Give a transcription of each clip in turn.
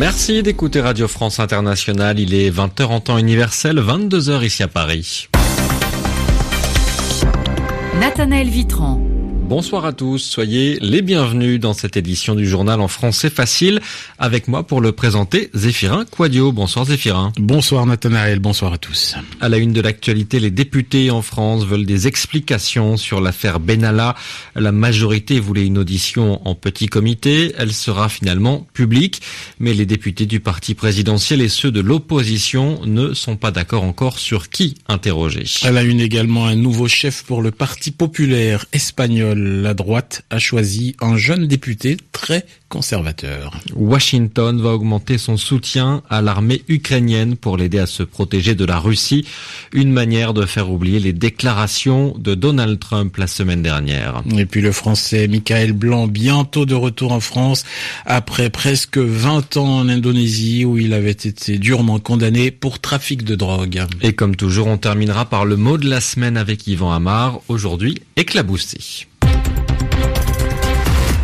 Merci d'écouter Radio France Internationale. Il est 20h en temps universel, 22h ici à Paris. Nathanaël Vitran. Bonsoir à tous, soyez les bienvenus dans cette édition du journal en français facile. Avec moi pour le présenter, Zéphirin Quadio. Bonsoir Zéphirin. Bonsoir Nathanaël, bonsoir à tous. À la une de l'actualité, les députés en France veulent des explications sur l'affaire Benalla. La majorité voulait une audition en petit comité. Elle sera finalement publique. Mais les députés du parti présidentiel et ceux de l'opposition ne sont pas d'accord encore sur qui interroger. À la une également un nouveau chef pour le Parti populaire espagnol la droite a choisi un jeune député très conservateur. Washington va augmenter son soutien à l'armée ukrainienne pour l'aider à se protéger de la Russie, une manière de faire oublier les déclarations de Donald Trump la semaine dernière. Et puis le français Michael Blanc, bientôt de retour en France, après presque 20 ans en Indonésie où il avait été durement condamné pour trafic de drogue. Et comme toujours, on terminera par le mot de la semaine avec Yvan Amar, aujourd'hui éclaboussé.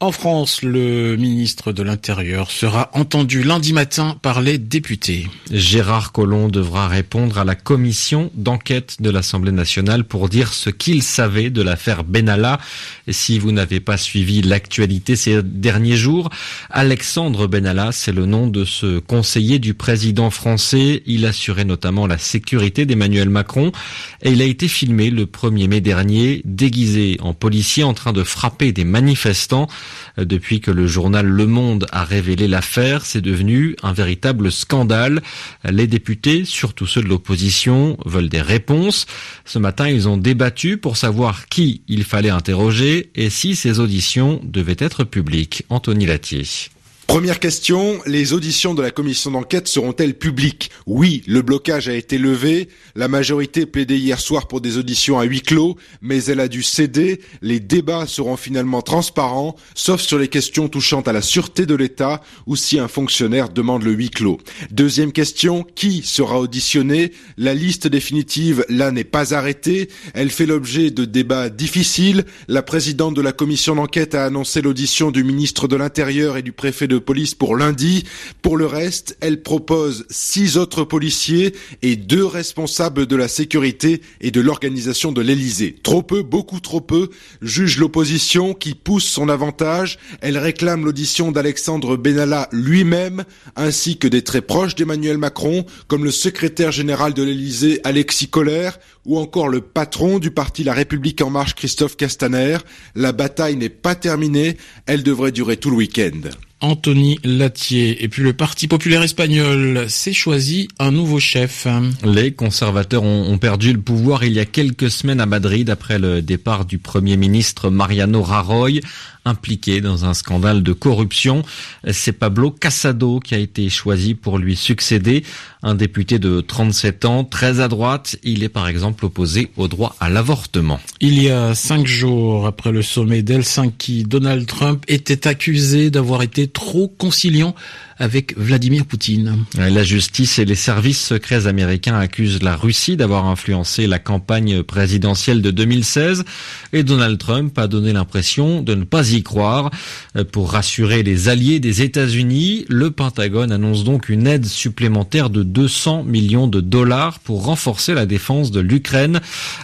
En France, le ministre de l'Intérieur sera entendu lundi matin par les députés. Gérard Collomb devra répondre à la commission d'enquête de l'Assemblée nationale pour dire ce qu'il savait de l'affaire Benalla. Si vous n'avez pas suivi l'actualité ces derniers jours, Alexandre Benalla, c'est le nom de ce conseiller du président français. Il assurait notamment la sécurité d'Emmanuel Macron et il a été filmé le 1er mai dernier déguisé en policier en train de frapper des manifestants. Depuis que le journal Le Monde a révélé l'affaire, c'est devenu un véritable scandale. Les députés, surtout ceux de l'opposition, veulent des réponses. Ce matin, ils ont débattu pour savoir qui il fallait interroger et si ces auditions devaient être publiques. Anthony Latier. Première question, les auditions de la commission d'enquête seront-elles publiques Oui, le blocage a été levé, la majorité plaidait hier soir pour des auditions à huis clos, mais elle a dû céder, les débats seront finalement transparents, sauf sur les questions touchant à la sûreté de l'État ou si un fonctionnaire demande le huis clos. Deuxième question, qui sera auditionné La liste définitive, là, n'est pas arrêtée, elle fait l'objet de débats difficiles, la présidente de la commission d'enquête a annoncé l'audition du ministre de l'Intérieur et du préfet de police pour lundi. Pour le reste, elle propose six autres policiers et deux responsables de la sécurité et de l'organisation de l'Elysée. Trop peu, beaucoup trop peu, juge l'opposition qui pousse son avantage. Elle réclame l'audition d'Alexandre Benalla lui-même, ainsi que des très proches d'Emmanuel Macron, comme le secrétaire général de l'Elysée Alexis Collère, ou encore le patron du parti La République En Marche Christophe Castaner. La bataille n'est pas terminée, elle devrait durer tout le week-end. Anthony Latier. Et puis le Parti populaire espagnol s'est choisi un nouveau chef. Les conservateurs ont, perdu le pouvoir il y a quelques semaines à Madrid après le départ du Premier ministre Mariano Rajoy impliqué dans un scandale de corruption. C'est Pablo Casado qui a été choisi pour lui succéder. Un député de 37 ans, très à droite. Il est par exemple opposé au droit à l'avortement. Il y a cinq jours, après le sommet d'Helsinki, Donald Trump était accusé d'avoir été trop conciliant avec Vladimir Poutine. La justice et les services secrets américains accusent la Russie d'avoir influencé la campagne présidentielle de 2016 et Donald Trump a donné l'impression de ne pas y croire. Pour rassurer les alliés des États-Unis, le Pentagone annonce donc une aide supplémentaire de 200 millions de dollars pour renforcer la défense de l'Ukraine.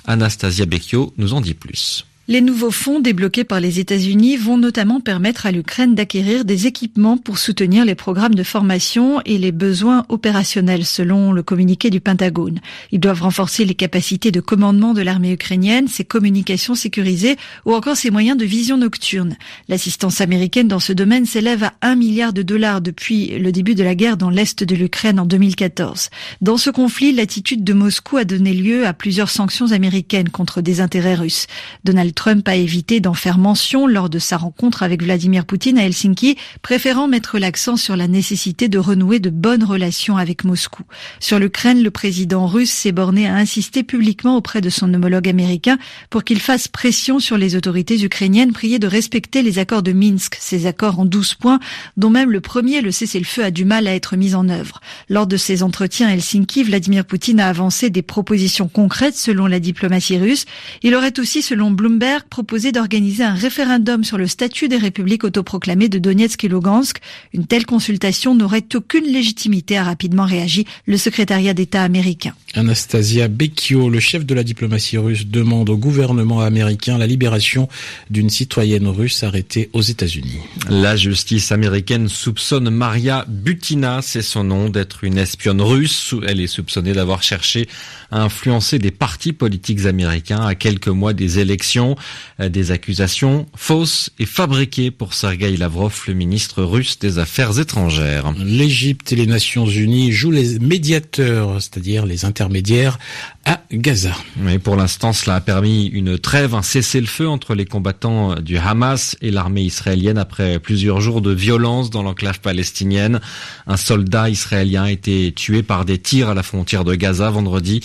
Anastasia Becchio nous en dit plus. Les nouveaux fonds débloqués par les États-Unis vont notamment permettre à l'Ukraine d'acquérir des équipements pour soutenir les programmes de formation et les besoins opérationnels selon le communiqué du Pentagone. Ils doivent renforcer les capacités de commandement de l'armée ukrainienne, ses communications sécurisées ou encore ses moyens de vision nocturne. L'assistance américaine dans ce domaine s'élève à 1 milliard de dollars depuis le début de la guerre dans l'est de l'Ukraine en 2014. Dans ce conflit, l'attitude de Moscou a donné lieu à plusieurs sanctions américaines contre des intérêts russes. Donald Trump a évité d'en faire mention lors de sa rencontre avec Vladimir Poutine à Helsinki, préférant mettre l'accent sur la nécessité de renouer de bonnes relations avec Moscou. Sur l'Ukraine, le président russe s'est borné à insister publiquement auprès de son homologue américain pour qu'il fasse pression sur les autorités ukrainiennes priées de respecter les accords de Minsk, ces accords en 12 points, dont même le premier, le cessez-le-feu, a du mal à être mis en œuvre. Lors de ces entretiens à Helsinki, Vladimir Poutine a avancé des propositions concrètes selon la diplomatie russe. Il aurait aussi, selon Bloomberg, Stoltenberg proposait d'organiser un référendum sur le statut des républiques autoproclamées de Donetsk et Lugansk. Une telle consultation n'aurait aucune légitimité, a rapidement réagi le secrétariat d'État américain. Anastasia Becchio, le chef de la diplomatie russe, demande au gouvernement américain la libération d'une citoyenne russe arrêtée aux États-Unis. La justice américaine soupçonne Maria Butina, c'est son nom, d'être une espionne russe. Elle est soupçonnée d'avoir cherché à influencer des partis politiques américains à quelques mois des élections. Euh, des accusations fausses et fabriquées pour Sergei Lavrov, le ministre russe des Affaires étrangères. L'Égypte et les Nations Unies jouent les médiateurs, c'est-à-dire les intermédiaires à Gaza. Mais pour l'instant, cela a permis une trêve, un cessez-le-feu entre les combattants du Hamas et l'armée israélienne après plusieurs jours de violence dans l'enclave palestinienne. Un soldat israélien a été tué par des tirs à la frontière de Gaza vendredi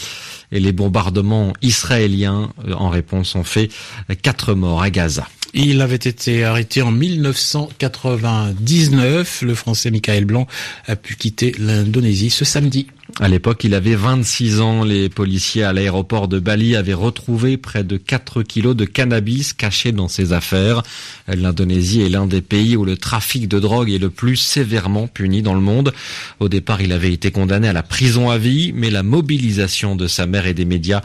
et les bombardements israéliens euh, en réponse ont fait quatre morts à Gaza. Il avait été arrêté en 1999. Le Français Michael Blanc a pu quitter l'Indonésie ce samedi. À l'époque, il avait 26 ans. Les policiers à l'aéroport de Bali avaient retrouvé près de 4 kilos de cannabis cachés dans ses affaires. L'Indonésie est l'un des pays où le trafic de drogue est le plus sévèrement puni dans le monde. Au départ, il avait été condamné à la prison à vie, mais la mobilisation de sa mère et des médias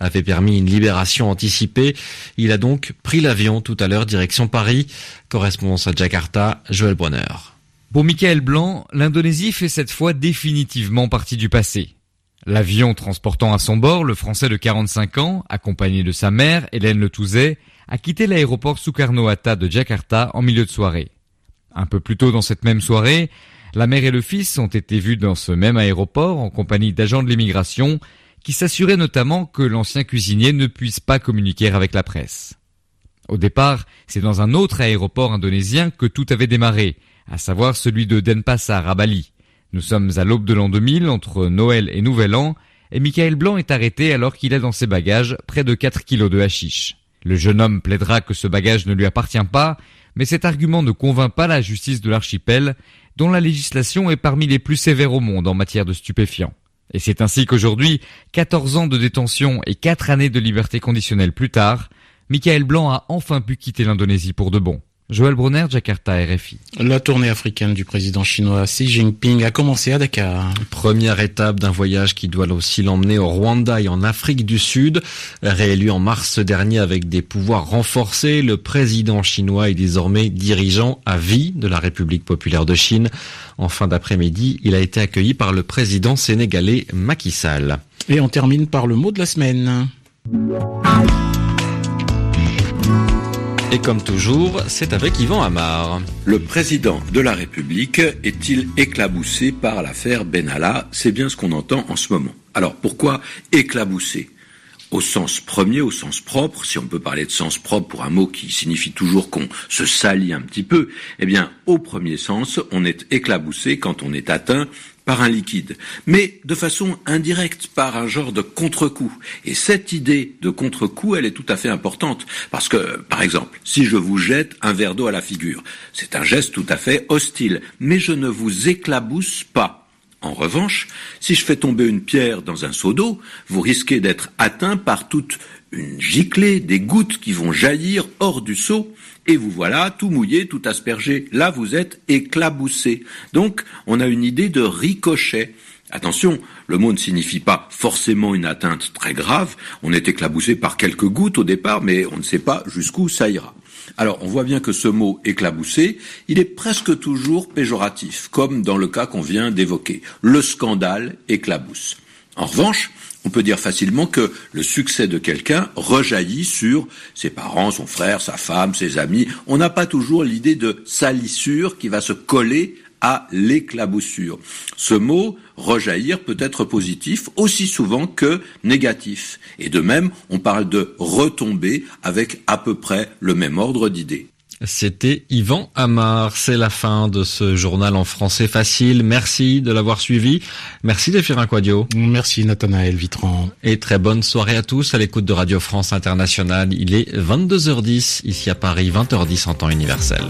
avait permis une libération anticipée. Il a donc pris l'avion tout à l'heure direction Paris. Correspondance à Jakarta, Joël Bronner. Pour Michael Blanc, l'Indonésie fait cette fois définitivement partie du passé. L'avion transportant à son bord le Français de 45 ans, accompagné de sa mère, Hélène Le Touzet, a quitté l'aéroport Soekarno-Hatta de Jakarta en milieu de soirée. Un peu plus tôt dans cette même soirée, la mère et le fils ont été vus dans ce même aéroport en compagnie d'agents de l'immigration qui s'assuraient notamment que l'ancien cuisinier ne puisse pas communiquer avec la presse. Au départ, c'est dans un autre aéroport indonésien que tout avait démarré, à savoir celui de Denpasar à Bali. Nous sommes à l'aube de l'an 2000, entre Noël et Nouvel An, et Michael Blanc est arrêté alors qu'il a dans ses bagages près de 4 kilos de hashish. Le jeune homme plaidera que ce bagage ne lui appartient pas, mais cet argument ne convainc pas la justice de l'archipel, dont la législation est parmi les plus sévères au monde en matière de stupéfiants. Et c'est ainsi qu'aujourd'hui, 14 ans de détention et 4 années de liberté conditionnelle plus tard, Michael Blanc a enfin pu quitter l'Indonésie pour de bon. Joël Brunner, Jakarta, RFI. La tournée africaine du président chinois Xi Jinping a commencé à Dakar. Première étape d'un voyage qui doit aussi l'emmener au Rwanda et en Afrique du Sud. Réélu en mars dernier avec des pouvoirs renforcés, le président chinois est désormais dirigeant à vie de la République populaire de Chine. En fin d'après-midi, il a été accueilli par le président sénégalais Macky Sall. Et on termine par le mot de la semaine. Et comme toujours, c'est avec Yvan Amar. Le président de la République est-il éclaboussé par l'affaire Benalla C'est bien ce qu'on entend en ce moment. Alors pourquoi éclaboussé? Au sens premier, au sens propre, si on peut parler de sens propre pour un mot qui signifie toujours qu'on se salit un petit peu, eh bien, au premier sens, on est éclaboussé quand on est atteint par un liquide, mais de façon indirecte, par un genre de contre-coup. Et cette idée de contre-coup, elle est tout à fait importante, parce que, par exemple, si je vous jette un verre d'eau à la figure, c'est un geste tout à fait hostile, mais je ne vous éclabousse pas. En revanche, si je fais tomber une pierre dans un seau d'eau, vous risquez d'être atteint par toute une giclée, des gouttes qui vont jaillir hors du seau, et vous voilà tout mouillé, tout aspergé. Là, vous êtes éclaboussé. Donc, on a une idée de ricochet. Attention, le mot ne signifie pas forcément une atteinte très grave. On est éclaboussé par quelques gouttes au départ, mais on ne sait pas jusqu'où ça ira. Alors, on voit bien que ce mot éclaboussé, il est presque toujours péjoratif, comme dans le cas qu'on vient d'évoquer. Le scandale éclabousse. En revanche, on peut dire facilement que le succès de quelqu'un rejaillit sur ses parents, son frère, sa femme, ses amis. On n'a pas toujours l'idée de salissure qui va se coller à l'éclaboussure. Ce mot, rejaillir, peut être positif aussi souvent que négatif. Et de même, on parle de retomber avec à peu près le même ordre d'idées. C'était Yvan Amar. C'est la fin de ce journal en français facile. Merci de l'avoir suivi. Merci Défirin Quadio. Merci Nathanaël Vitran. Et très bonne soirée à tous à l'écoute de Radio France Internationale. Il est 22h10 ici à Paris, 20h10 en temps universel.